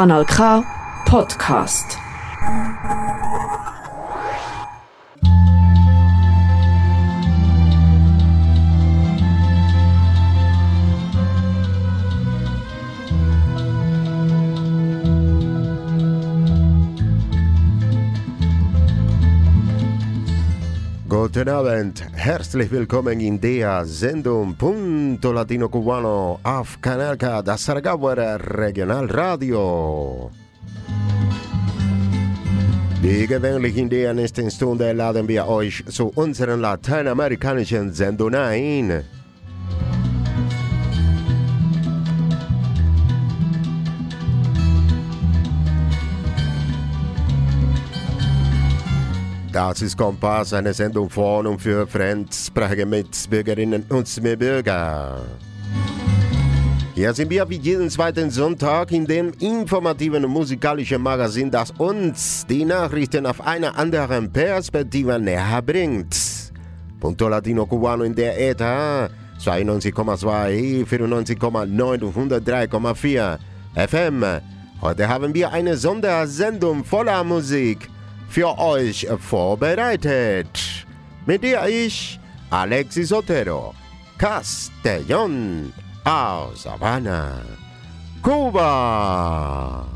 Kanal K Podcast. Guten Abend, herzlich willkommen in der Sendung Punto Latino Cubano auf Kanal K, das Sargauer Regionalradio. Wie gewöhnlich in der nächsten Stunde laden wir euch zu unseren lateinamerikanischen Sendungen ein. Das ist Kompass, eine Sendung von und für fremdsprachige Mitbürgerinnen und Mitbürger. Hier sind wir wie jeden zweiten Sonntag in dem informativen und musikalischen Magazin, das uns die Nachrichten auf einer anderen Perspektive näher bringt. Punto Latino Cubano in der ETA 92,2, 94,9 und 103,4 FM. Heute haben wir eine Sondersendung voller Musik für euch vorbereitet. Mit dir ich, Alexis Otero, Castellón aus Havana, Kuba.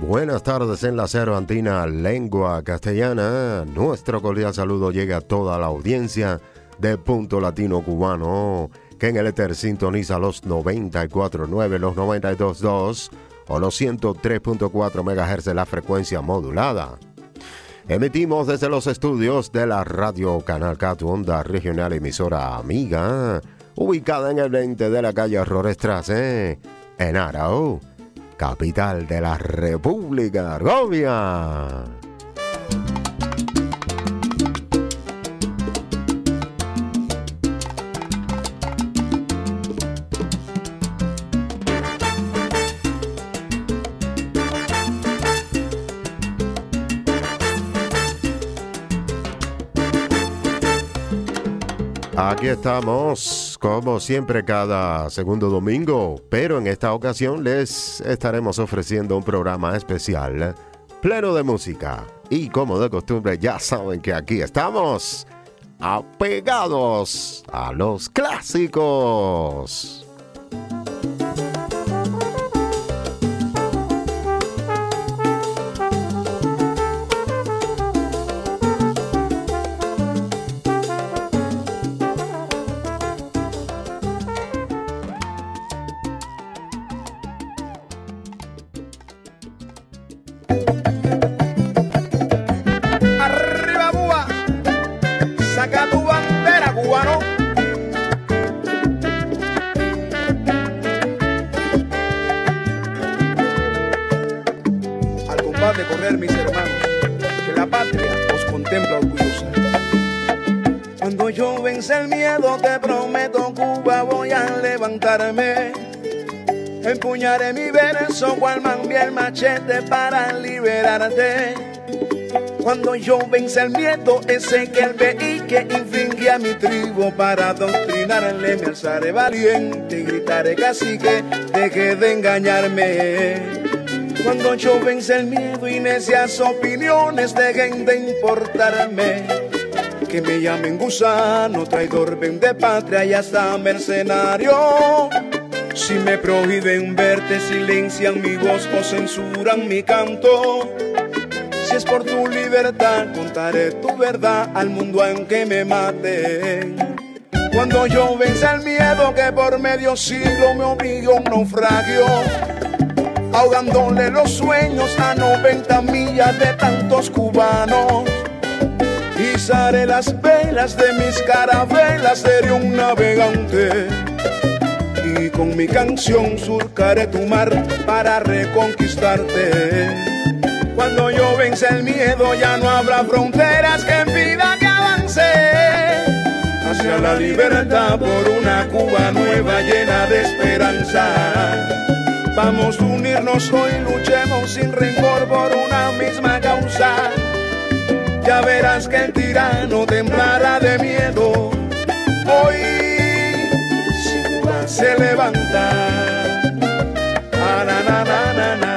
Buenas tardes, en la Cervantina, lengua castellana. Nuestro cordial saludo llega a toda la audiencia de Punto Latino Cubano, que en el Ether sintoniza los 94.9, los 92.2 o los 103.4 MHz de la frecuencia modulada. Emitimos desde los estudios de la radio Canal Cat, onda regional emisora amiga, ubicada en el 20 de la calle Rorestrace, en Arau capital de la República Argovia. Aquí estamos, como siempre, cada segundo domingo, pero en esta ocasión les estaremos ofreciendo un programa especial pleno de música. Y como de costumbre, ya saben que aquí estamos apegados a los clásicos. Empuñaré mi verso cual mambia el machete para liberarte. Cuando yo vence el miedo, ese que el veí que a mi tribu para adoctrinarle, me alzaré valiente y gritaré cacique, deje de engañarme. Cuando yo vence el miedo y necias opiniones dejen de importarme, que me llamen gusano, traidor, vende patria y hasta mercenario. Si me prohíben verte, silencian mi voz o censuran mi canto. Si es por tu libertad, contaré tu verdad al mundo aunque me maten. Cuando yo vence el miedo que por medio siglo me obligó a un naufragio, ahogándole los sueños a 90 millas de tantos cubanos. Izaré las velas de mis carabelas, seré un navegante. Y con mi canción surcaré tu mar para reconquistarte. Cuando yo vence el miedo ya no habrá fronteras que impidan que avance hacia la libertad por una Cuba nueva llena de esperanza. Vamos a unirnos hoy, luchemos sin rencor por una misma causa. Ya verás que el tirano temblará de miedo. Hoy se levanta. Na,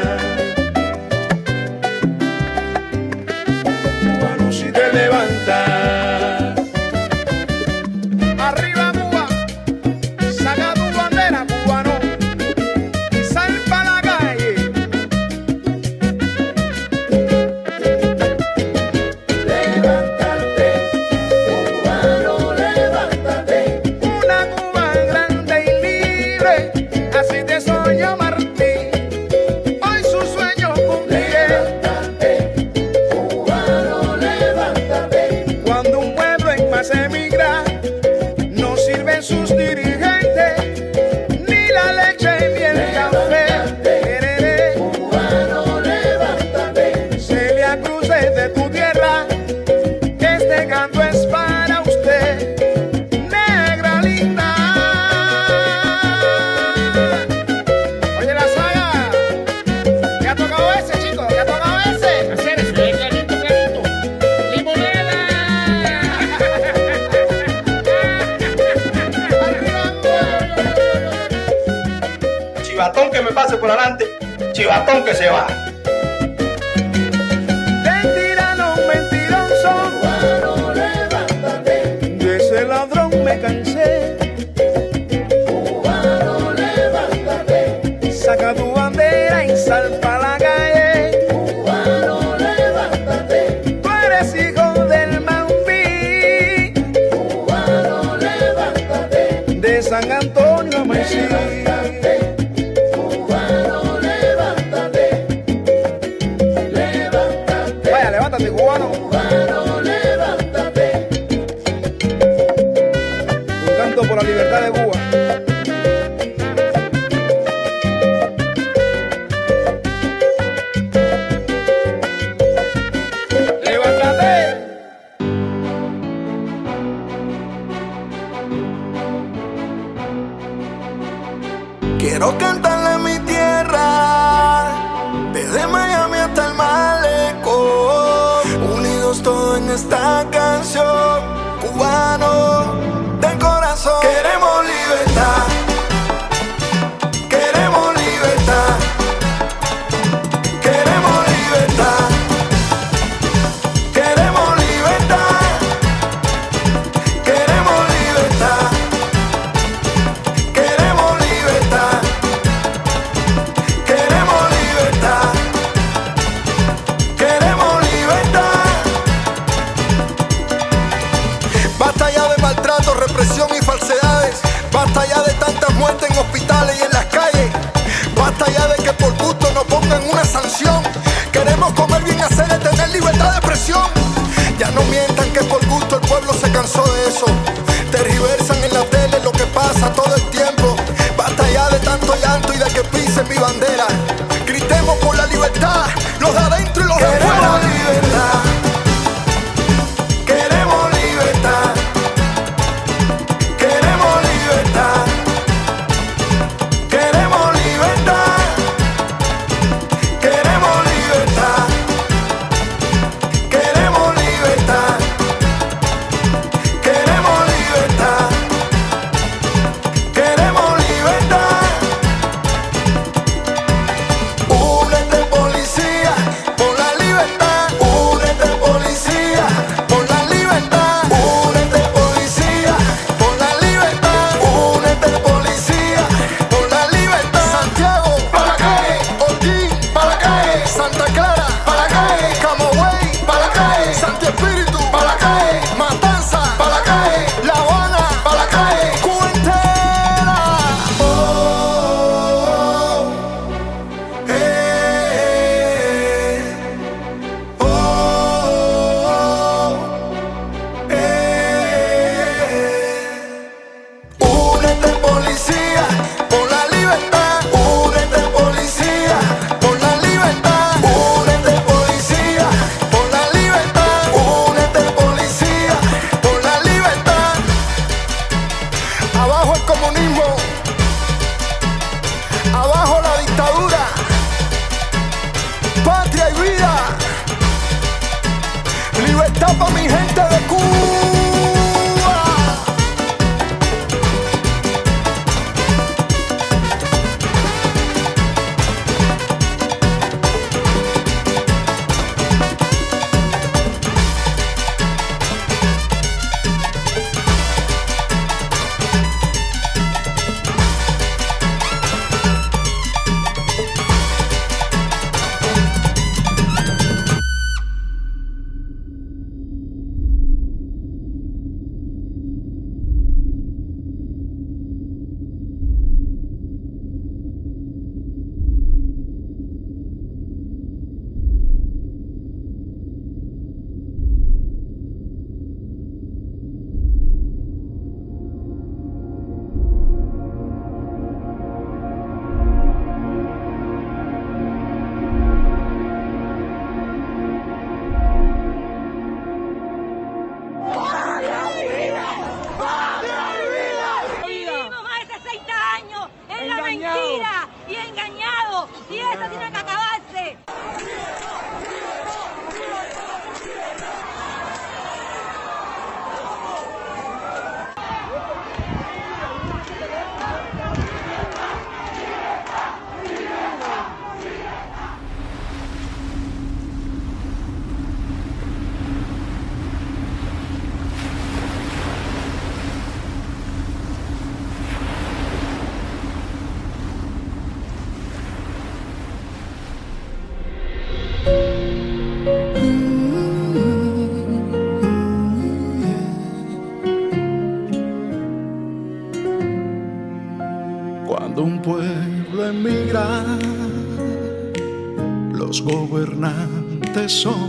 los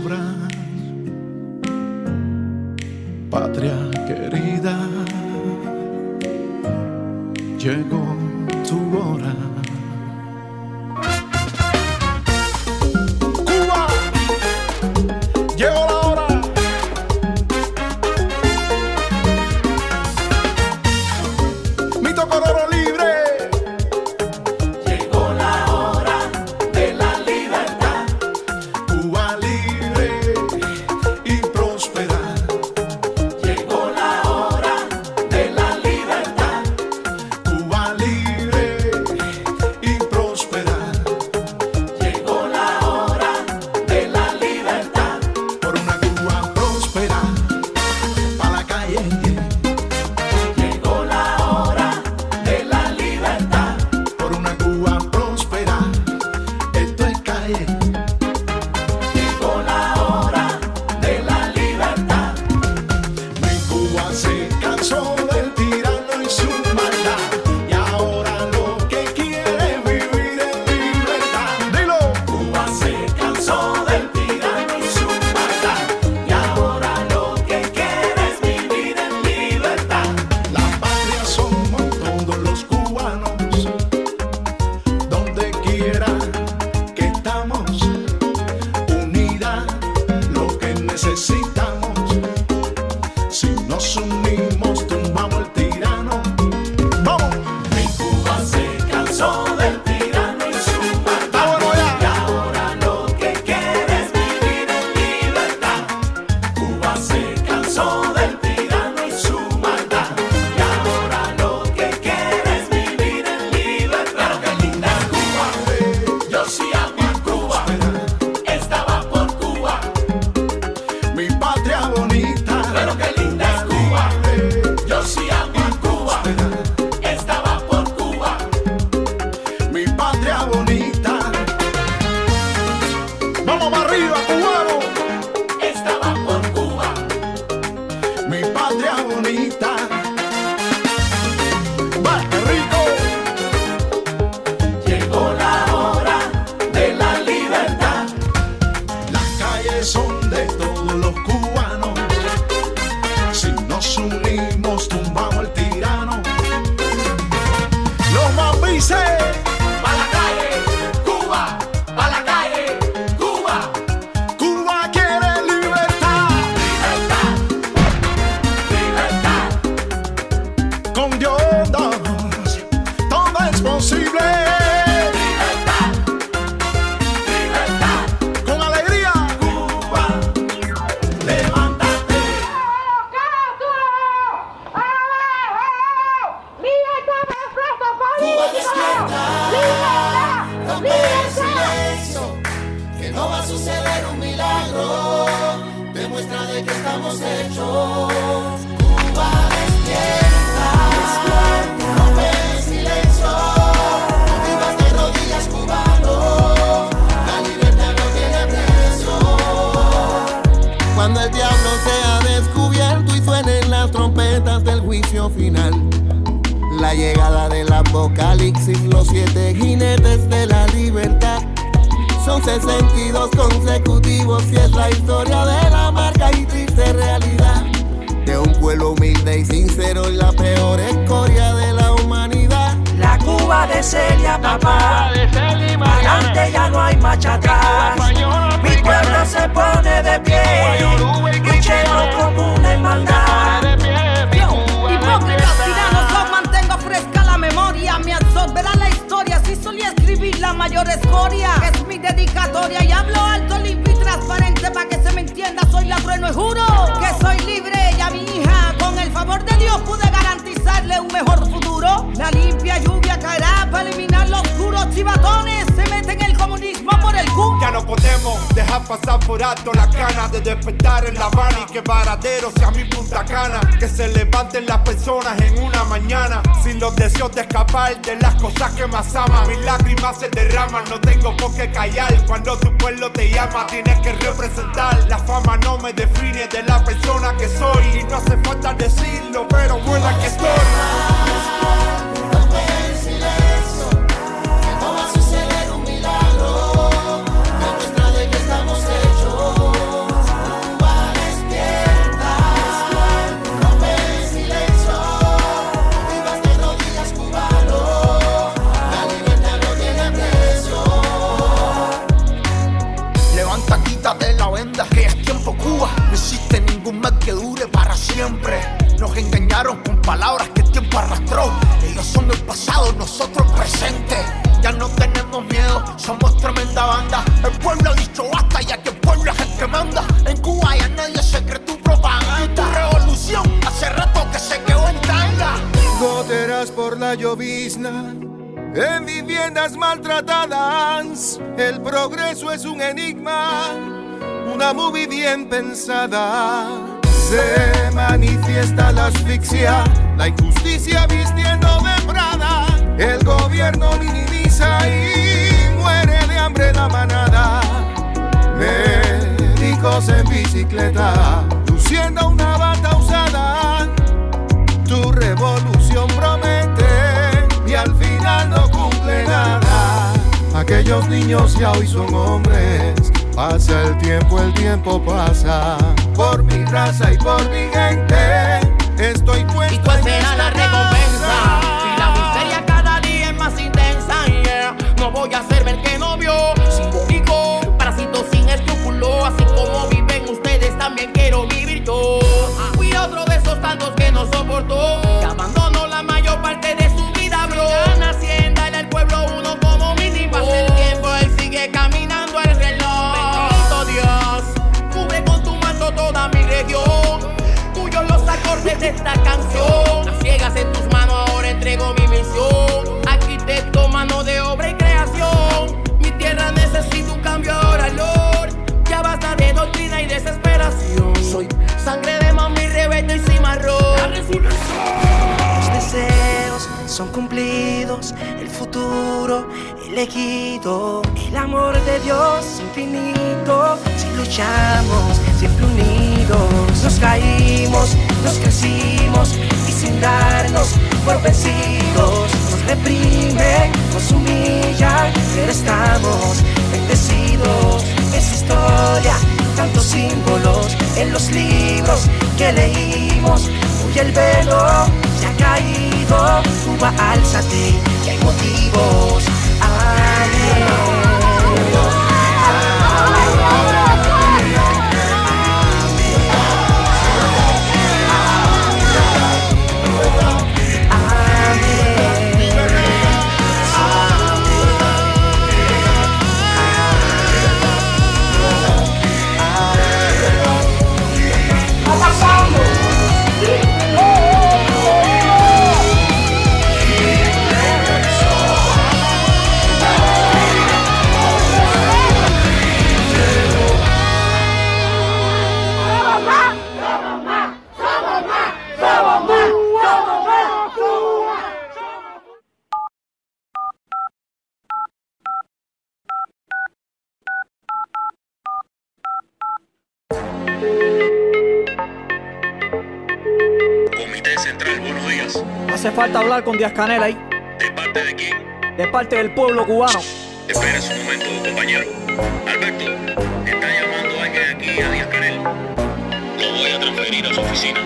todos los cubanos. y batones se meten el comunismo por el cu. Ya no podemos dejar pasar por alto las ganas de despertar en La Habana y que Varadero sea mi punta cana. Que se levanten las personas en una mañana sin los deseos de escapar de las cosas que más aman. Mis lágrimas se derraman, no tengo por qué callar. Cuando tu pueblo te llama, tienes que representar. La fama no me define de la persona que soy y no hace falta decirlo, pero buena que estoy. Siempre. Nos engañaron con palabras que el tiempo arrastró. Ellos son el pasado, nosotros el presente. Ya no tenemos miedo, somos tremenda banda. El pueblo ha dicho basta, ya que el pueblo es el que manda. En Cuba ya nadie se cree tu propaganda. Tu revolución hace rato que se quedó en tanga. Goteras por la llovizna, en viviendas maltratadas. El progreso es un enigma, una movie bien pensada. Se manifiesta la asfixia, la injusticia vistiendo de Prada. El gobierno minimiza y muere de hambre la manada. Médicos en bicicleta, luciendo una bata usada. Tu revolución promete y al final no cumple nada. Aquellos niños ya hoy son hombres. Pasa el tiempo, el tiempo pasa. Por mi raza y por mi gente, elegido, el amor de Dios infinito. Si luchamos, siempre unidos, nos caímos, nos crecimos y sin darnos por vencidos. Nos reprimen, nos humillan, pero estamos bendecidos. Es historia, tantos símbolos en los libros que leímos. Hoy el velo se ha caído, Cuba, álzate, que hay motivos. Yeah. Hablar con Díaz Canel ahí. ¿De parte de quién? De parte del pueblo cubano. Espera un momento, compañero. Alberto, está llamando alguien aquí a Díaz Canel. Lo voy a transferir a su oficina.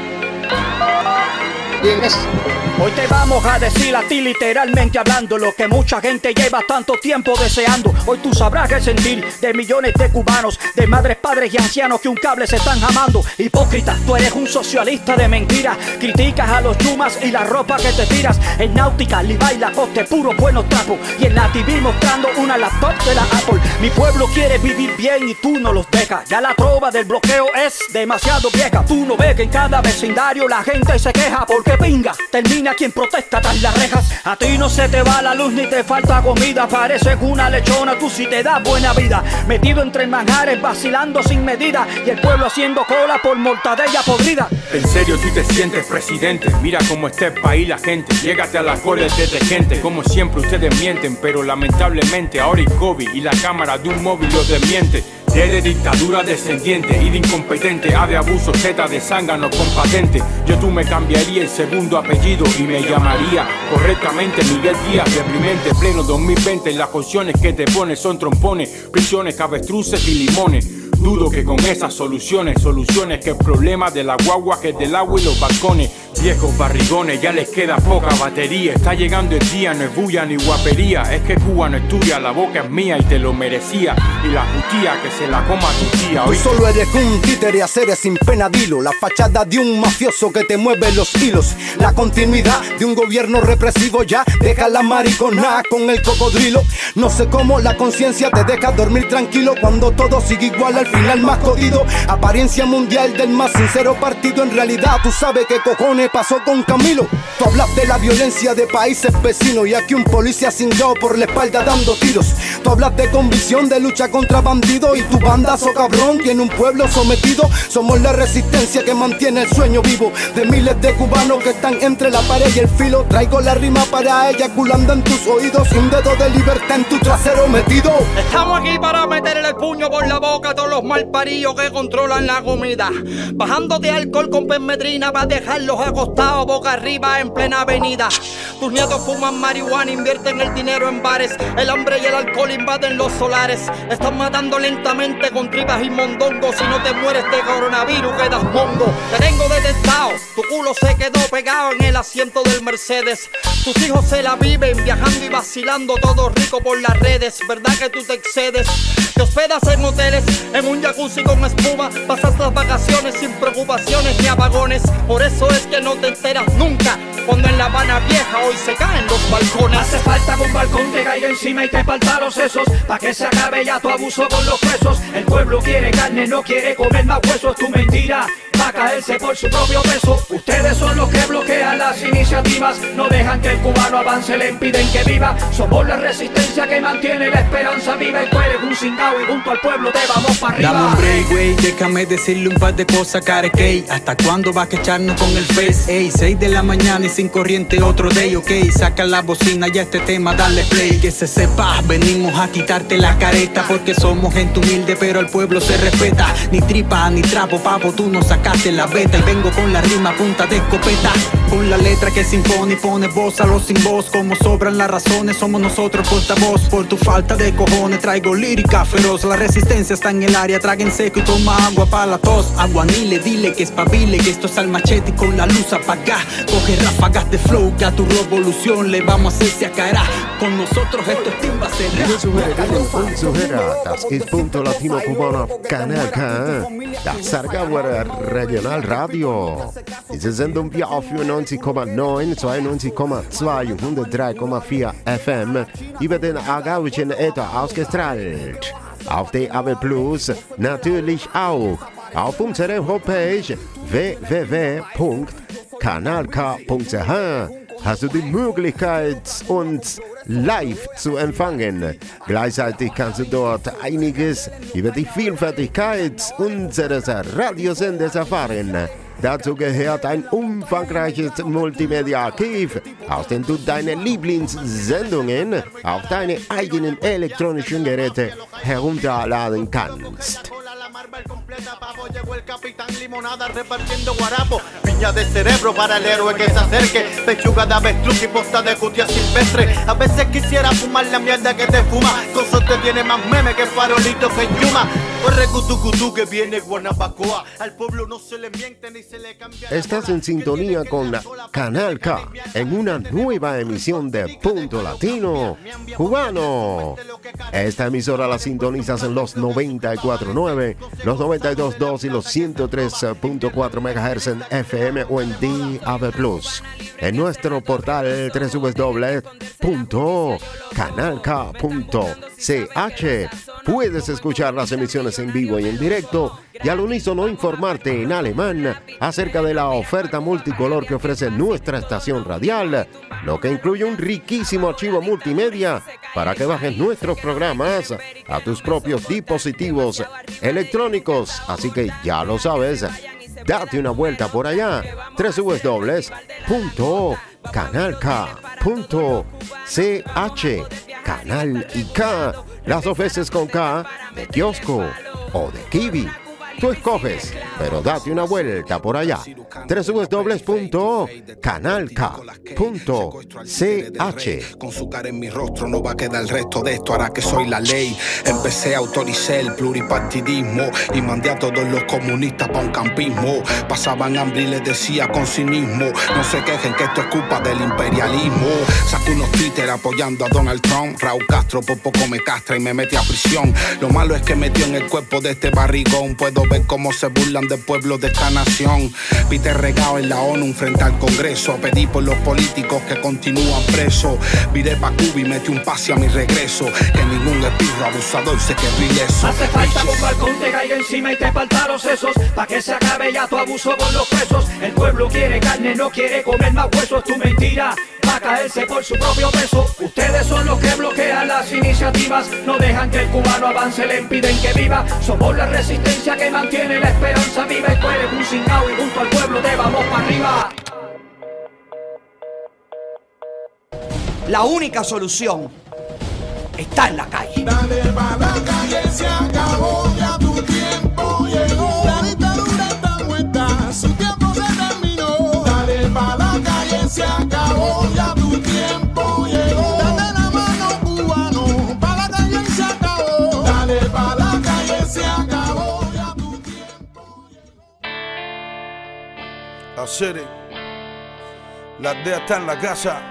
Hoy te vamos a decir a ti literalmente hablando lo que mucha gente lleva tanto tiempo deseando. Hoy tú sabrás qué sentir de millones de cubanos, de madres, padres y ancianos que un cable se están jamando. Hipócrita, tú eres un socialista de mentiras. Criticas a los chumas y la ropa que te tiras. En náutica, Levi, Lacoste, puro buenos trapos. Y en la TV mostrando una laptop de la Apple. Mi pueblo quiere vivir bien y tú no los dejas. Ya la trova del bloqueo es demasiado vieja. Tú no ves que en cada vecindario la gente se queja porque pinga. Termina quien protesta tras las rejas. A ti no se te va la luz ni te falta comida. Pareces una lechona, tú sí te das buena vida. Metido entre manjares, vacilando sin medida. Y el pueblo haciendo cola por mortadella podrida. En serio tú te sientes presidente, mira cómo está el país la gente, llégate a las cortes de gente, como siempre ustedes mienten, pero lamentablemente ahora hay COVID y la cámara de un móvil los desmiente. De dictadura descendiente y de incompetente, A de abuso, Z de zángano con patente. Yo tú me cambiaría el segundo apellido y me llamaría correctamente Miguel Díaz, deprimente, pleno 2020. Las opciones que te pones son trompones, prisiones, cabestruces y limones. Dudo que con esas soluciones, soluciones que el problema de la guagua que es del agua y los balcones. Viejos barrigones, ya les queda poca batería. Está llegando el día, no es bulla ni guapería. Es que Cuba no es tuya, la boca es mía y te lo merecía. Y la jutía que se la coma tu tía. ¿oíste? solo eres un títere a seres sin pena, dilo. La fachada de un mafioso que te mueve los hilos. La continuidad de un gobierno represivo ya deja la maricona con el cocodrilo. No sé cómo la conciencia te deja dormir tranquilo cuando todo sigue igual al final más jodido. Apariencia mundial del más sincero partido. En realidad tú sabes qué cojones pasó con Camilo. Tú hablas de la violencia de países vecinos y aquí un policía cingado por la espalda dando tiros. Tú hablas de convicción de lucha contra bandidos y tu bandazo cabrón tiene un pueblo sometido. Somos la resistencia que mantiene el sueño vivo de miles de cubanos que están entre la pared y el filo. Traigo la rima para eyaculando en tus oídos y un dedo de libertad en tu trasero metido. Estamos aquí para meterle el puño por la boca a todos los malparillos que controlan la comida. Bajando de alcohol con permetrina para dejarlos acostados boca arriba en plena avenida. Tus nietos fuman marihuana, invierten el dinero en bares. El hambre y el alcohol invaden los solares. Están matando lentamente con tripas y mondongos. Si no te mueres de coronavirus, quedas mongo. Te tengo detectado, tu culo se quedó pegado en el asiento del Mercedes. Tus hijos se la viven viajando y vacilando, todo rico por las redes. ¿Verdad que tú te excedes? Te hospedas en hoteles, en un jacuzzi con espuma. Pasas las vacaciones sin preocupaciones ni apagones. Por eso es que no te enteras nunca. Cuando en La Habana Vieja hoy se caen los balcones. Hace falta que un balcón te caiga encima y te parta los sesos Pa' que se acabe ya tu abuso con los presos El pueblo quiere carne, no quiere comer más huesos Tu mentira a caerse por su propio peso. Ustedes son los que bloquean las iniciativas. No dejan que el cubano avance, le impiden que viva. Somos la resistencia que mantiene la esperanza viva. Y tú eres un cingao y junto al pueblo te vamos para arriba. Dame un break, güey, déjame decirle un par de cosas, carequey ¿Hasta cuándo vas a echarnos con el face? Ey, 6 de la mañana y sin corriente otro day, ok. Saca la bocina y a este tema dale play. Que se sepa, venimos a quitarte la careta. Porque somos gente humilde pero el pueblo se respeta. Ni tripa, ni trapo, papo, tú no sacaste la beta Y vengo con la rima punta de escopeta. Con la letra que se impone y pone voz a los sin voz. Como sobran las razones, somos nosotros portavoz. Por tu falta de cojones traigo lírica feroz. La resistencia está en el área, traguen seco y toma agua para la tos. Aguanile, dile que espabile, que esto es al machete y con la luz apagá Coge ráfagas de flow, que a tu revolución le vamos a hacer se acaerá. Con nosotros esto es timba Zuhörer, das Kanal K, Sargauer Regionalradio. Diese Sendung wir auf 94,9, 92,2 und 103,4 FM über den Aargauischen Äther ausgestrahlt. Auf DAB Plus natürlich auch. Auf unserer Homepage www.kanalk.ch hast du die Möglichkeit, uns live zu empfangen. Gleichzeitig kannst du dort einiges über die Vielfältigkeit unseres Radiosenders erfahren. Dazu gehört ein umfangreiches Multimedia-Archiv, aus dem du deine Lieblingssendungen auf deine eigenen elektronischen Geräte herunterladen kannst. Llegó el capitán limonada repartiendo guarapo. Piña de cerebro para el héroe que se acerque. Pechuga de avestruz y posta de cutia silvestre. A veces quisiera fumar la mierda que te fuma. Con te tiene más meme que farolitos en Yuma. Corre cutu que viene Guanabacoa. Al pueblo no se le miente ni se le cambia Estás en sintonía con Canal K en una nueva emisión de Punto Latino Cubano. Esta emisora la sintonizas en los 94.9, los 92.2 y los 103.4 MHz en FM o en DAB+. En nuestro portal www.canalk.ch puedes escuchar las emisiones en vivo y en directo y al unísono informarte en alemán acerca de la oferta multicolor que ofrece nuestra estación radial, lo que incluye un riquísimo archivo multimedia para que bajes nuestros programas a tus propios dispositivos electrónicos. Así que ya lo sabes, date una vuelta por allá. www.canalk.ch Canal y K, las ofreces con K de kiosco o de kiwi. Tú escoges, pero date una vuelta por allá. www.canalk.ch Con su cara en mi rostro no va a quedar el resto de esto, hará que soy la ley. Empecé a autorizar el pluripartidismo y mandé a todos los comunistas pa' un campismo. Pasaban hambre y les decía con cinismo, no se quejen que esto es culpa del imperialismo. Saco unos Twitter apoyando a Donald Trump, Raúl Castro por poco me castra y me mete a prisión. Lo malo es que metió en el cuerpo de este barrigón, puedo ver cómo se burlan del pueblo de esta nación. Peter regado en la ONU frente al Congreso, pedí por los políticos que continúan presos. Viré pa' Cuba y metí un pase a mi regreso, que ningún espirro abusador se quedó ileso. Hace falta un balcón te caiga encima y te falta los sesos Pa' que se acabe ya tu abuso con los presos El pueblo quiere carne, no quiere comer más huesos Tu mentira caerse por su propio peso Ustedes son los que bloquean las iniciativas No dejan que el cubano avance, le impiden que viva Somos la resistencia que mantiene la esperanza viva Y tú eres un y junto al pueblo te vamos para arriba La única solución está en la calle. Dale pa' la calle, se acabó, ya tu tiempo llegó. La dictadura está muerta, su tiempo se terminó. Dale pa' la calle, se acabó, La aldea está en la casa,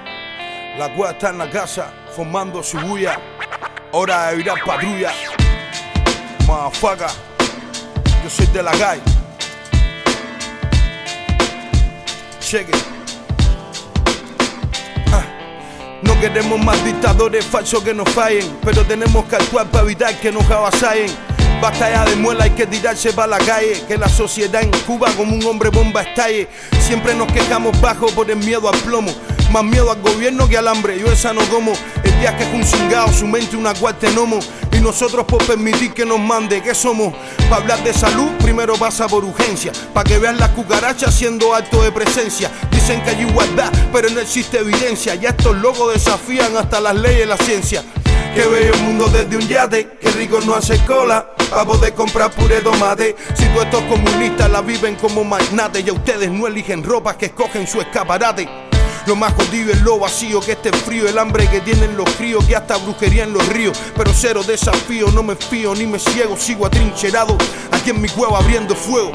la cueva está en la casa, formando su bulla. Hora de virar patrulla. Mafaca, yo soy de la calle. Cheque. Ah, No queremos más dictadores falsos que nos fallen, pero tenemos que actuar para evitar que nos avasallen. Basta ya de muela, hay que tirarse para la calle. Que la sociedad en Cuba como un hombre bomba estalle. Siempre nos quejamos bajo por el miedo al plomo. Más miedo al gobierno que al hambre, yo esa no como. El día que es un cingao, su mente una cuarta nomo. Y nosotros por permitir que nos mande, ¿qué somos? Para hablar de salud, primero pasa por urgencia. Para que vean las cucarachas siendo acto de presencia. Dicen que hay igualdad, pero no existe evidencia. Ya estos locos desafían hasta las leyes de la ciencia. Que bello el mundo desde un yate, que rico no hace cola para poder comprar puré tomate. Si todos estos comunistas la viven como magnates, ya ustedes no eligen ropas que escogen su escaparate. Lo más jodido es lo vacío que este frío, el hambre que tienen los críos, que hasta brujería en los ríos. Pero cero desafío, no me fío ni me ciego, sigo atrincherado aquí en mi cueva abriendo fuego.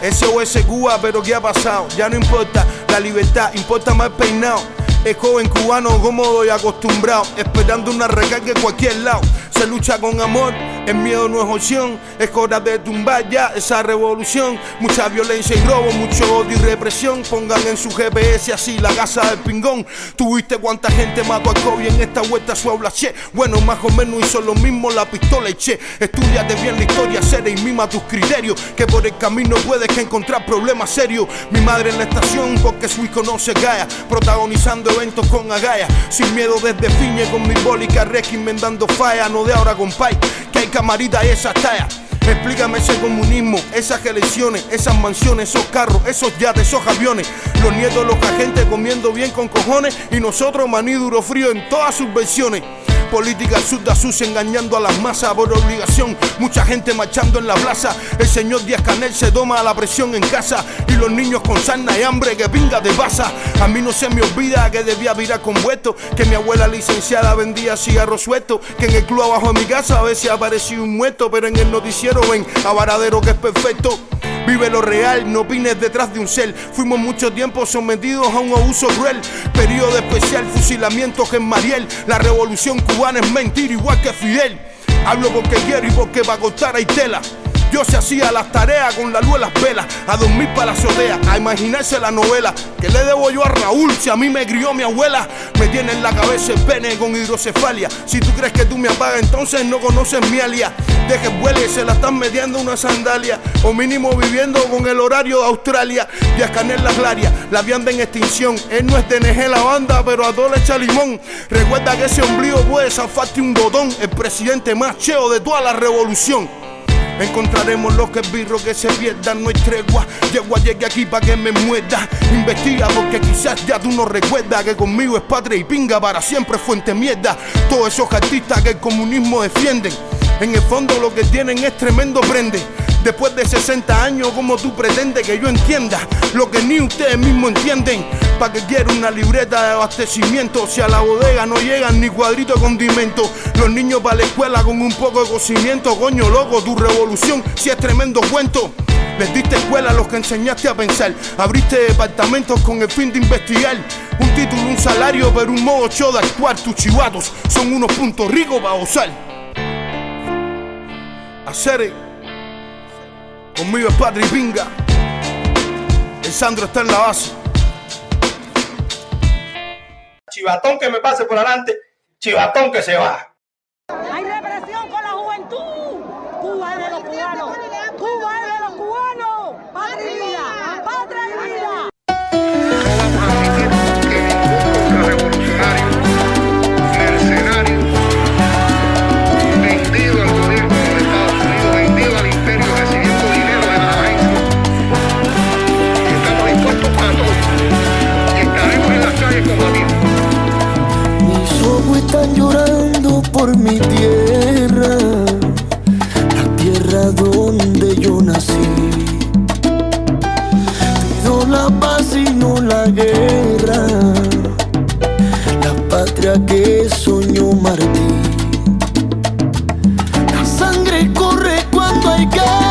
SOS Cuba, pero ¿qué ha pasado? Ya no importa la libertad, importa más peinado. Es joven cubano cómodo y acostumbrado, esperando una recarga en cualquier lado. Se lucha con amor, el miedo no es opción. Es hora de tumbar ya esa revolución. Mucha violencia y robo, mucho odio y represión. Pongan en su GPS así la casa del pingón. ¿Tuviste cuánta gente mató a Kobe en esta vuelta su aula? Che, bueno, más o menos hizo lo mismo la pistola y che. Estudiate bien la historia, seria y mima tus criterios. Que por el camino puedes que encontrar problemas serios. Mi madre en la estación porque su hijo no se calla. Protagonizando eventos con agallas. Sin miedo desde Fiñe con mi bólica Rex inventando falla. De ahora con Pai, que hay camarita y esas tallas. Explícame ese comunismo, esas elecciones, esas mansiones, esos carros, esos yates, esos aviones. Los nietos, los agentes comiendo bien con cojones y nosotros maní duro frío en todas sus versiones. Política surda sucia engañando a las masas por obligación. Mucha gente marchando en la plaza. El señor Díaz Canel se toma la presión en casa. Y los niños con sarna y hambre que pinga de pasa. A mí no se me olvida que debía virar con vuelto. Que mi abuela licenciada vendía cigarros sueltos. Que en el club abajo de mi casa a veces apareció un muerto. Pero en el noticiero ven a Varadero que es perfecto. Vive lo real, no opines detrás de un cel. Fuimos mucho tiempo sometidos a un abuso cruel. Periodo especial, fusilamiento que en Mariel. La revolución cubana es mentira igual que Fidel. Hablo porque quiero y porque va a costar hay tela. Yo se hacía las tareas con la luz de las velas, a dormir para la azotea, a imaginarse la novela. que le debo yo a Raúl si a mí me crió mi abuela? Me tiene en la cabeza el pene con hidrocefalia. Si tú crees que tú me apagas, entonces no conoces mi alia. Deje vuele, se la están mediando una sandalia. O mínimo viviendo con el horario de Australia. Díaz Canel la claria, la vianda en extinción. Él no es TNG la banda, pero a todo le echa limón. Recuerda que ese ombligo puede zafarte un botón. El presidente más cheo de toda la revolución. Encontraremos los que esbirros que se pierdan, no hay tregua. Llego a aquí para que me muerda. Investiga porque quizás ya tú no recuerdas que conmigo es padre y pinga, para siempre fuente mierda. Todos esos artistas que el comunismo defienden, en el fondo lo que tienen es tremendo prende. Después de 60 años, como tú pretendes que yo entienda lo que ni ustedes mismos entienden? pa' que quiero una libreta de abastecimiento. Si a la bodega no llegan ni cuadrito de condimento, los niños para la escuela con un poco de cocimiento. Coño loco, tu revolución, si es tremendo cuento. Les diste escuela a los que enseñaste a pensar. Abriste departamentos con el fin de investigar. Un título, un salario, pero un modo show de actuar. Tus chivatos son unos puntos ricos para gozar. Hacer conmigo es Padre Pinga. El Sandro está en la base chivatón que me pase por adelante, chivatón que se va. por mi tierra, la tierra donde yo nací. Pido la paz y no la guerra, la patria que soñó Martí. La sangre corre cuando hay guerra.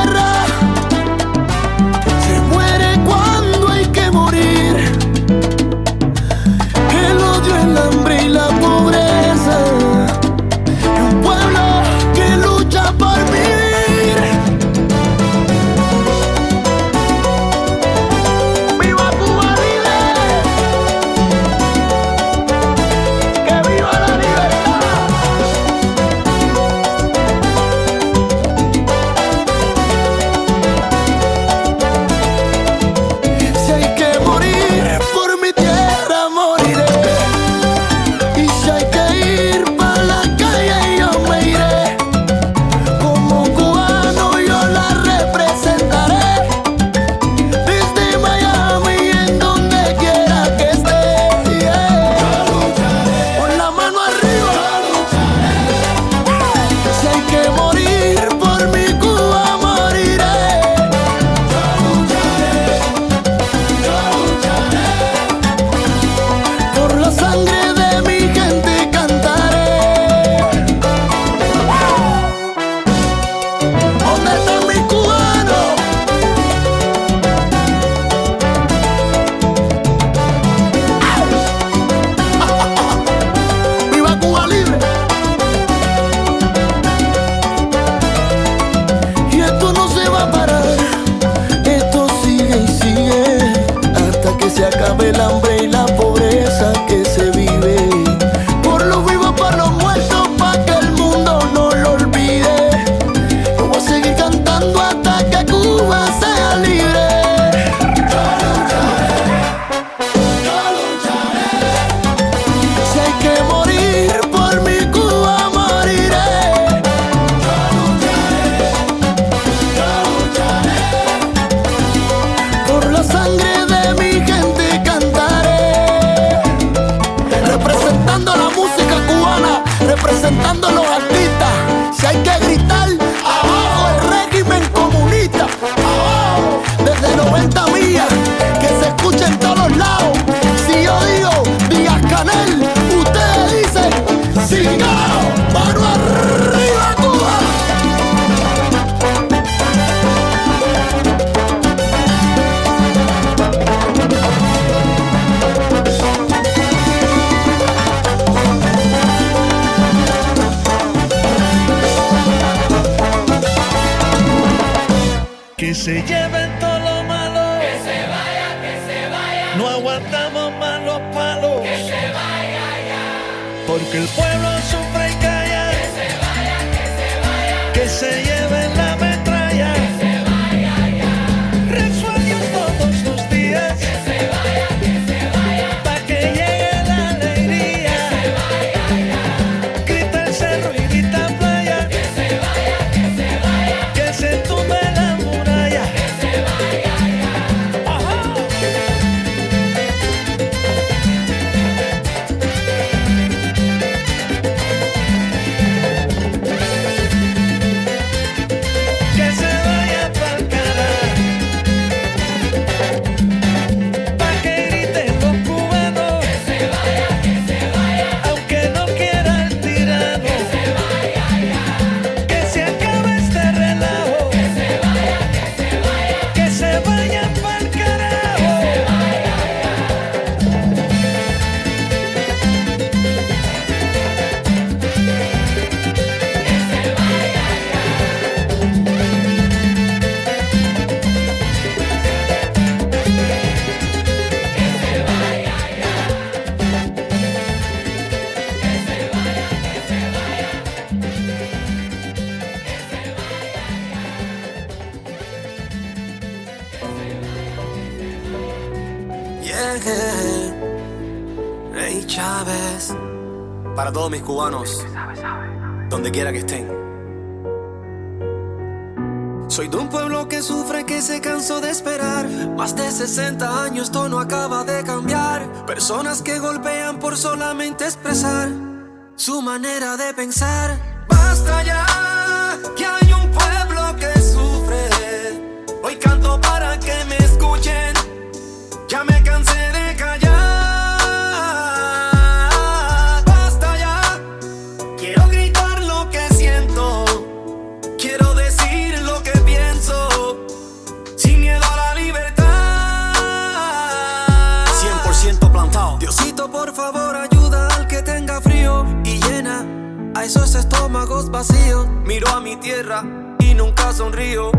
representando para todos mis cubanos, donde quiera que estén. Soy de un pueblo que sufre, que se cansó de esperar. Más de 60 años, esto no acaba de cambiar. Personas que golpean por solamente expresar su manera de pensar. Basta ya, esos estómagos vacíos. Miro a mi tierra y nunca sonrío.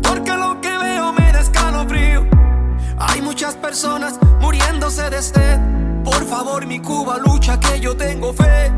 Porque lo que veo me da escalofrío. Hay muchas personas muriéndose de sed. Por favor, mi Cuba lucha que yo tengo fe.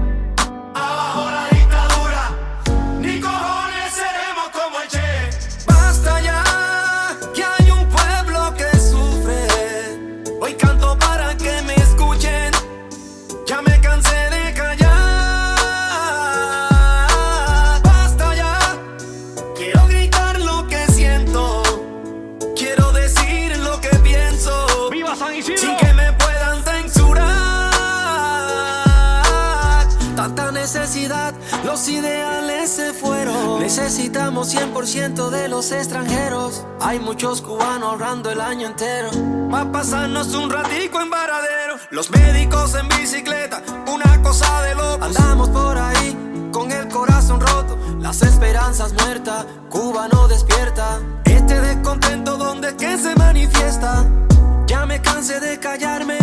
Necesitamos 100% de los extranjeros. Hay muchos cubanos ahorrando el año entero. Va pasarnos un ratico en varadero. Los médicos en bicicleta, una cosa de locos. Andamos por ahí con el corazón roto. Las esperanzas muertas, Cuba no despierta. Este descontento, ¿dónde es que se manifiesta? Ya me cansé de callarme.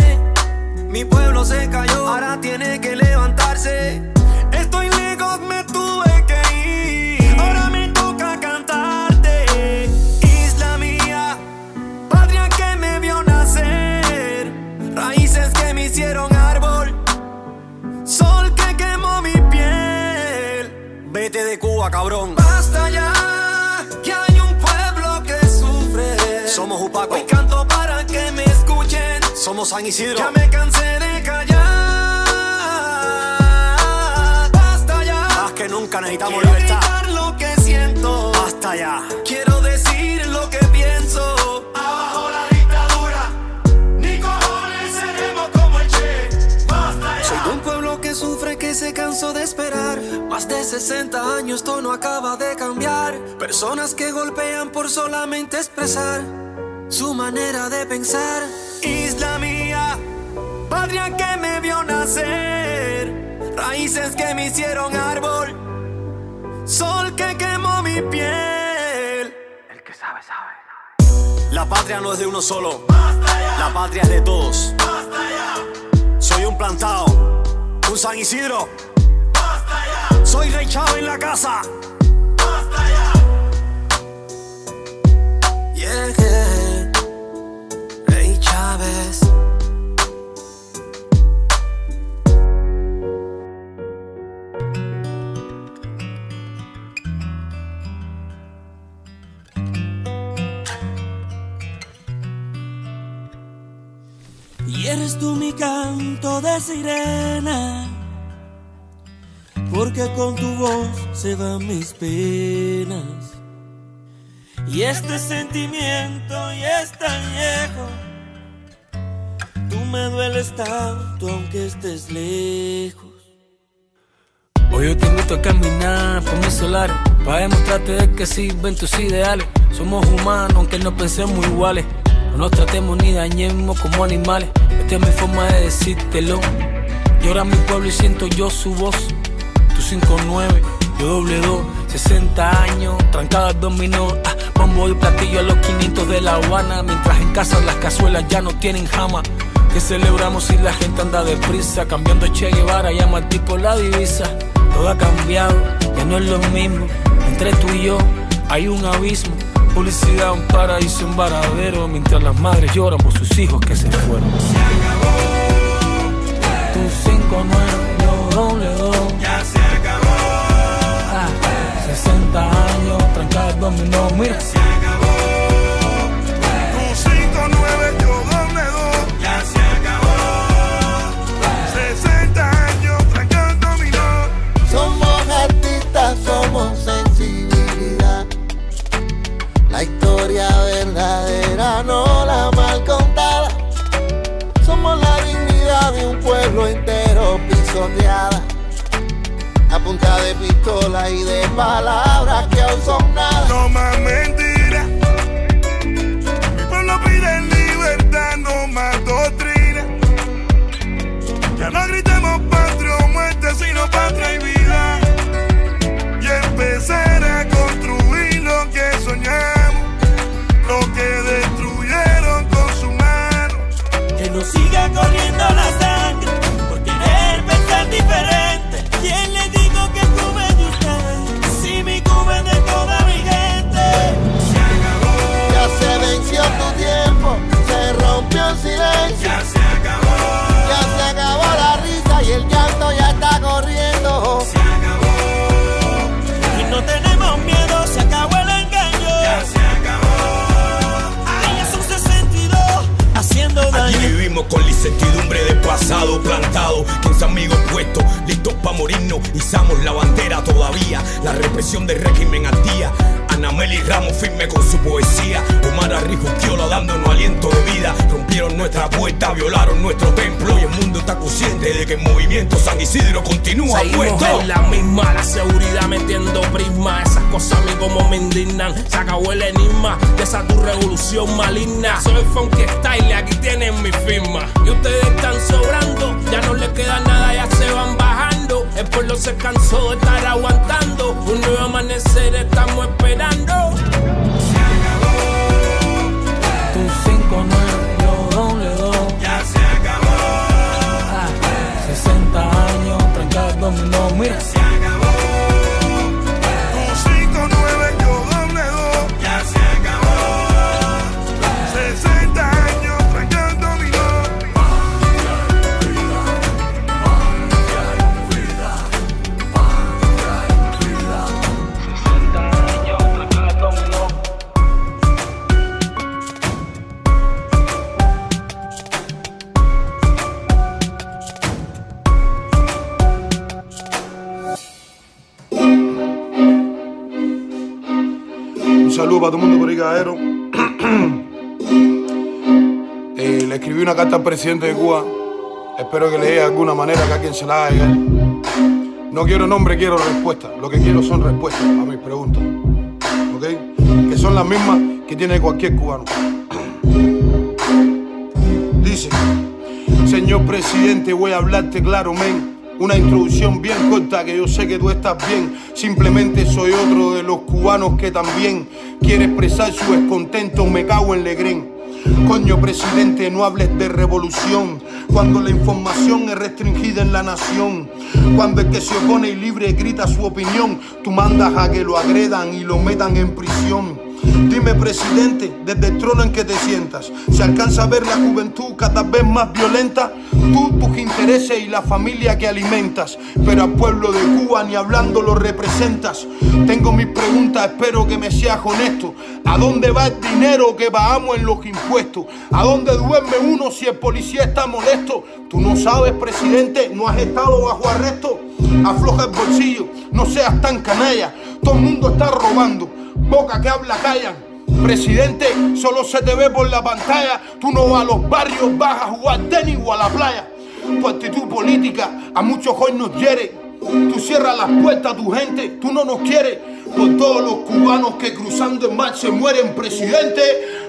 Mi pueblo se cayó, ahora tiene que levantarse. Cabrón. Basta ya, que hay un pueblo que sufre. Somos Upaco. Hoy canto para que me escuchen. Somos San Isidro. Ya me cansé de callar. Basta ya. Más que nunca necesitamos Quiero libertad. gritar lo que siento. Basta ya. Quiero decir lo que pienso. Abajo la dictadura. Ni cojones seremos como el Che. Basta ya. Soy de un pueblo que sufre, que se cansó de esperar. Más de 60 años, esto no acaba de cambiar. Personas que golpean por solamente expresar su manera de pensar. Isla mía, patria que me vio nacer. Raíces que me hicieron árbol. Sol que quemó mi piel. El que sabe, sabe. La patria no es de uno solo. La patria es de todos. Soy un plantado, un San Isidro. Soy Rey Chávez en la casa. Yeah, yeah. Rey Chávez. Y eres tú mi canto de sirena, porque con tu voz se van mis penas. Y este sentimiento ya es tan viejo, tú me dueles tanto aunque estés lejos. Hoy yo te invito a caminar por mis solares Para demostrarte de que sirven tus ideales. Somos humanos aunque no pensemos iguales. No nos tratemos ni dañemos como animales. Esta es mi forma de decírtelo. Llora mi pueblo y siento yo su voz Tú 5-9, yo doble 2 60 años, trancada dominó. Ah, Bombo y platillo a los 500 de La Habana. Mientras en casa las cazuelas ya no tienen jama. Que celebramos si la gente anda deprisa Cambiando Che Guevara, llama al tipo la divisa. Todo ha cambiado, ya no es lo mismo. Entre tú y yo hay un abismo. Publicidad, un paraíso, un varadero. Mientras las madres lloran por sus hijos que se fueron. Se acabó Tu 5 yo doble dos. Ya se acabó 60 años, trancado dominó, mira. Se acabó. Un 5-9, yo doble 2. Ya se acabó. 60 años, trancado dominó. Somos artistas, somos sensibilidad. La historia verdadera no la mal contada. Somos la dignidad de un pueblo entero pisoteado punta de pistola y de palabras que aún son nada. Al presidente de Cuba. Espero que le de alguna manera que a quien se la haga. No quiero nombre, quiero respuesta. Lo que quiero son respuestas a mis preguntas. ¿Ok? Que son las mismas que tiene cualquier cubano. Dice, señor presidente, voy a hablarte claro, men. Una introducción bien corta que yo sé que tú estás bien. Simplemente soy otro de los cubanos que también quiere expresar su descontento. Me cago en Legren. Coño, presidente, no hables de revolución. Cuando la información es restringida en la nación. Cuando el que se opone y libre grita su opinión, tú mandas a que lo agredan y lo metan en prisión. Dime, presidente, desde el trono en que te sientas, ¿se alcanza a ver la juventud cada vez más violenta? Tú, tus intereses y la familia que alimentas, pero al pueblo de Cuba ni hablando lo representas. Tengo mis preguntas, espero que me seas honesto. ¿A dónde va el dinero que pagamos en los impuestos? ¿A dónde duerme uno si el policía está molesto? Tú no sabes, presidente, no has estado bajo arresto. Afloja el bolsillo, no seas tan canalla. Todo el mundo está robando, boca que habla callan. Presidente, solo se te ve por la pantalla. Tú no vas a los barrios, vas a jugar tenis o a la playa. Tu actitud política a muchos hoy nos hiere. Tú cierras las puertas a tu gente, tú no nos quieres. Por todos los cubanos que cruzando en mar se mueren, presidente.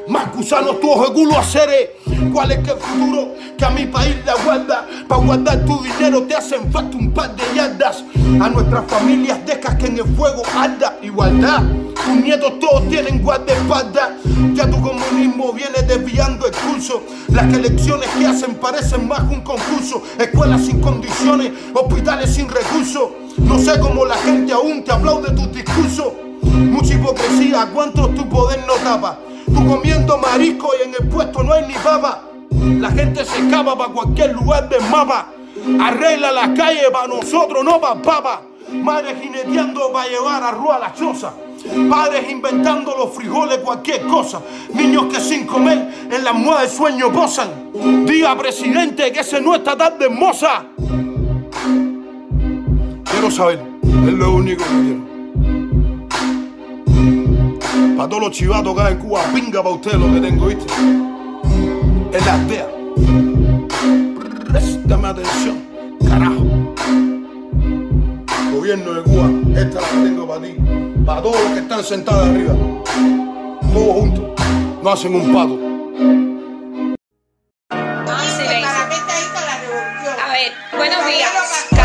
Más gusanos tu ojo culo haceres. ¿Cuál es el futuro que a mi país le aguarda? Para guardar tu dinero te hacen falta un par de yardas. A nuestras familias dejas que en el fuego arda igualdad. Tus nietos todos tienen guardaespaldas. Ya tu comunismo viene desviando el. Las elecciones que hacen parecen más que un concurso. Escuelas sin condiciones, hospitales sin recursos. No sé cómo la gente aún te aplaude tus discursos. Mucha hipocresía, ¿cuántos tu poder no tapa? Tú comiendo marisco y en el puesto no hay ni papa. La gente se escapa para cualquier lugar del mapa. Arregla las calles para nosotros, no para papa. Madres jineteando para llevar arroz a la choza. Padres inventando los frijoles, cualquier cosa. Niños que sin comer en la almohada del sueño posan. Diga, presidente, que ese no está tan de hermosa. Saber, es lo único que quiero. Para todos los chivatos que hay en Cuba, pinga para ustedes lo que tengo, ¿viste? Es la aldea. Préstame atención, carajo. gobierno de Cuba, esta la que tengo para ti, para todos los que están sentados arriba. Todos juntos, no hacen un pato. Silencio. A ver, buenos días.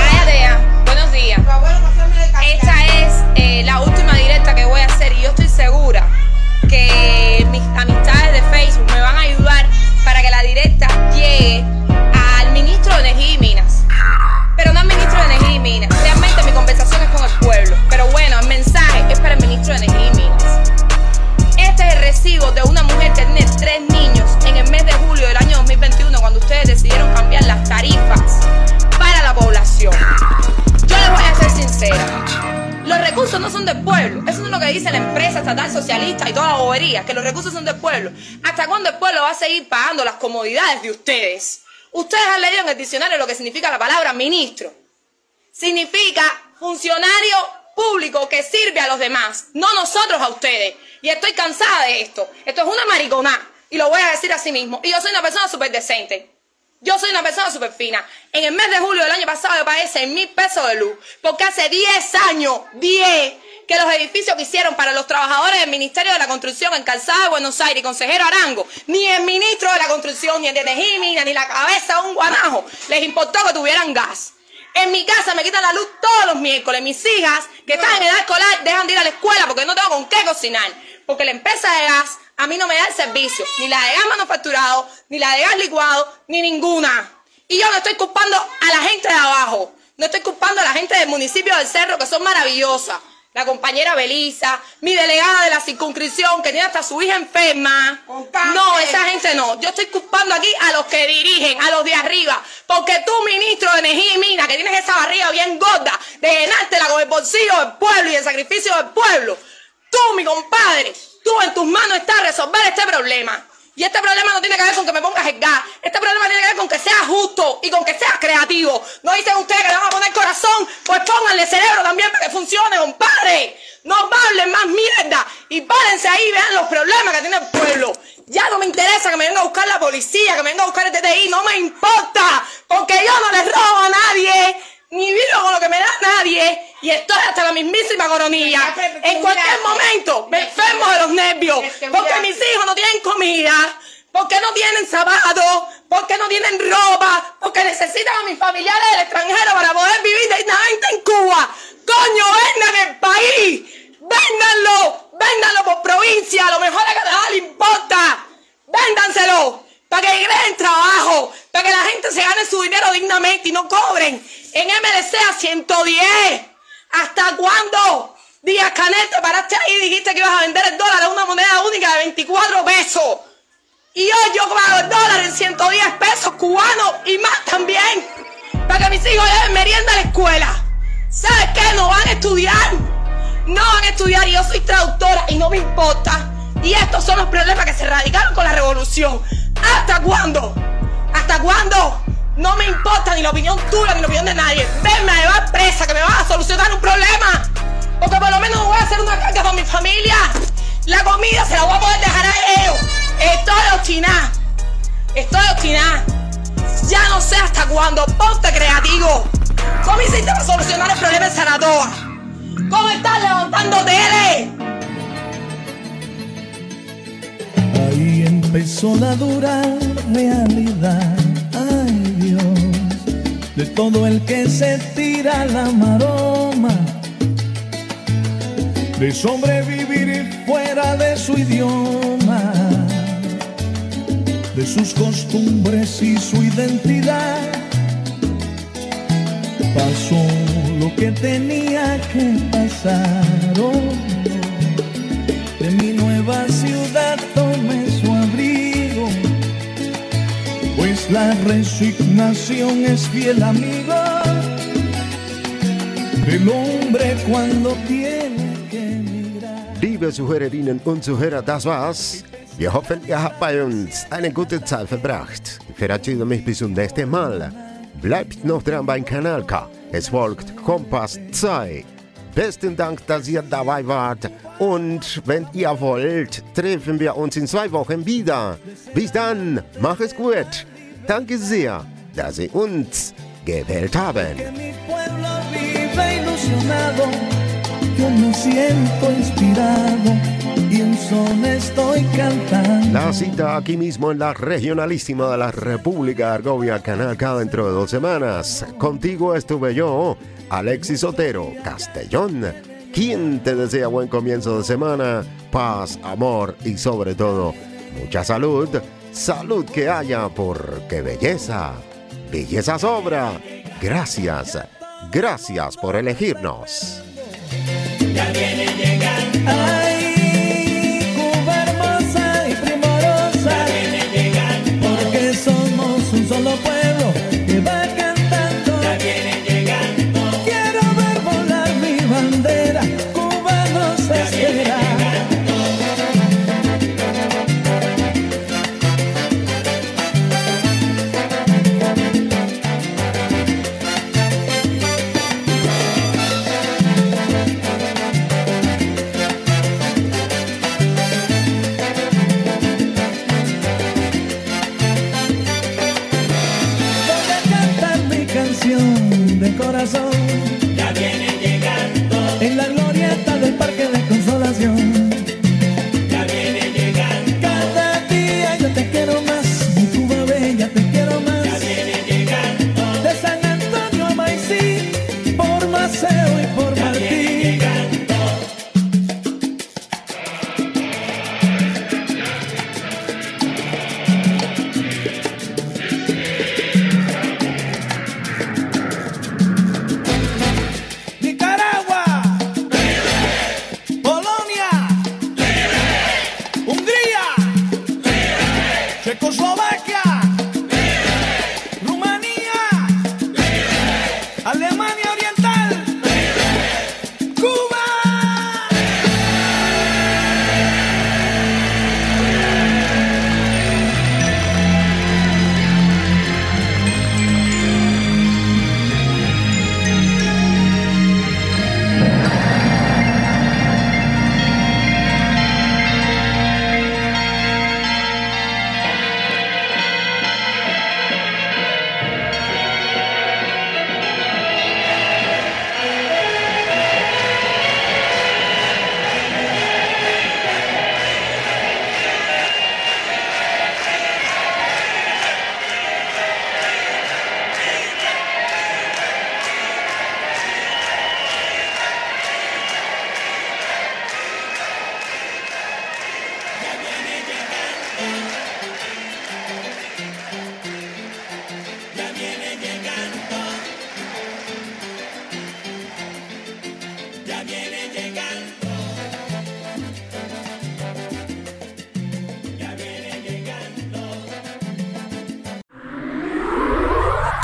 De una mujer tiene tres niños en el mes de julio del año 2021 cuando ustedes decidieron cambiar las tarifas para la población. Yo les voy a ser sincera. Los recursos no son del pueblo. Eso es lo que dice la empresa estatal socialista y toda la bobería, que los recursos son del pueblo. ¿Hasta cuándo el pueblo va a seguir pagando las comodidades de ustedes? Ustedes han leído en el diccionario lo que significa la palabra ministro. Significa funcionario público que sirve a los demás, no nosotros a ustedes. Y estoy cansada de esto. Esto es una mariconá. Y lo voy a decir así mismo. Y yo soy una persona súper decente. Yo soy una persona súper fina. En el mes de julio del año pasado yo pagué 6 mil pesos de luz. Porque hace 10 años, 10, que los edificios que hicieron para los trabajadores del Ministerio de la Construcción en Calzada de Buenos Aires consejero Arango, ni el ministro de la Construcción, ni el de Tejimina, ni la cabeza de un guanajo, les importó que tuvieran gas. En mi casa me quitan la luz todos los miércoles. Mis hijas, que están en edad escolar, dejan de ir a la escuela porque no tengo con qué cocinar. Porque la empresa de gas a mí no me da el servicio. Ni la de gas manufacturado, ni la de gas licuado, ni ninguna. Y yo no estoy culpando a la gente de abajo. No estoy culpando a la gente del municipio del Cerro, que son maravillosas. La compañera Belisa, mi delegada de la circunscripción, que tiene hasta su hija enferma. No, esa gente no. Yo estoy culpando aquí a los que dirigen, a los de arriba. Porque tú, ministro de Energía y Minas, que tienes esa barriga bien gorda, de llenártela con el bolsillo del pueblo y el sacrificio del pueblo. Tú, mi compadre, tú en tus manos está resolver este problema. Y este problema no tiene que ver con que me pongas el gas. Este problema tiene que ver con que seas justo y con que seas creativo. No dicen ustedes que le van a poner corazón, pues pónganle cerebro también para que funcione, compadre. No hablen más mierda y párense ahí y vean los problemas que tiene el pueblo. Ya no me interesa que me venga a buscar la policía, que me venga a buscar el TTI, no me importa, porque yo no les robo a nadie, ni vivo con lo que me da nadie, y estoy hasta la mismísima coronilla. En cualquier momento me enfermo de los nervios, porque mis hijos no tienen comida, porque no tienen zapatos, porque no tienen ropa, porque necesitan a mis familiares del extranjero para poder vivir dignamente en Cuba. Coño, vendan el país, véndanlo, véndanlo por provincia, a lo mejor a cada le importa. Véndanselo, para que creen trabajo, para que la gente se gane su dinero dignamente y no cobren en MLC a 110. ¿Hasta cuándo? Díaz Canel, te paraste ahí y dijiste que ibas a vender el dólar a una moneda única de 24 pesos. Y hoy yo pago el dólar en 110 pesos cubanos y más también. Para que mis hijos lleven merienda a la escuela. ¿Sabes qué? No van a estudiar. No van a estudiar y yo soy traductora y no me importa. Y estos son los problemas que se erradicaron con la revolución. ¿Hasta cuándo? ¿Hasta cuándo? No me importa ni la opinión tuya ni la opinión de nadie. Venme a llevar presa que me vas a solucionar un problema. Porque por lo menos voy a hacer una carga con mi familia. La comida se la voy a poder dejar a ellos. Estoy obstinada. Estoy obstinada. Ya no sé hasta cuándo. Ponte creativo. ¿Cómo hiciste para solucionar el problema en Saratoga? ¿Cómo estás levantando tele? Ahí empezó la dura realidad, de todo el que se tira la maroma, de sobrevivir fuera de su idioma, de sus costumbres y su identidad. Pasó lo que tenía que pasar. de mi nueva ciudad tomé la resignación es fiel amigo del hombre cuando tiene Liebe Zuhörerinnen und Zuhörer, das war's. Wir hoffen, ihr habt bei uns eine gute Zeit verbracht. Ich verabschiede mich bis zum nächsten Mal. Bleibt noch dran beim Kanal K. Es folgt Kompass 2. Besten Dank, dass ihr dabei wart. Und wenn ihr wollt, treffen wir uns in zwei Wochen wieder. Bis dann, mach es gut. Danke sehr, dass Sie uns gewählt haben. mi pueblo vive ilusionado, yo me siento inspirado y un son estoy cantando. La cita aquí mismo en la regionalísima de la República de Argovia, Canal K dentro de dos semanas. Contigo estuve yo, Alexis Otero, Castellón. Quien te desea buen comienzo de semana, paz, amor y sobre todo mucha salud. Salud que haya porque belleza, belleza sobra. Gracias, gracias por elegirnos. Por